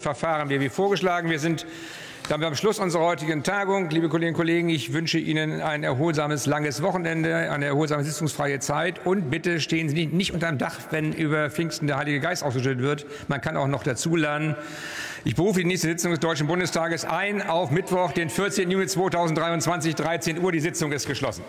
Verfahren wir wie vorgeschlagen. Wir sind damit am Schluss unserer heutigen Tagung. Liebe Kolleginnen und Kollegen, ich wünsche Ihnen ein erholsames, langes Wochenende, eine erholsame, sitzungsfreie Zeit. Und bitte stehen Sie nicht unter dem Dach, wenn über Pfingsten der Heilige Geist ausgeschüttet wird. Man kann auch noch dazulernen. Ich berufe die nächste Sitzung des Deutschen Bundestages ein auf Mittwoch, den 14. Juni 2023, 13 Uhr. Die Sitzung ist geschlossen.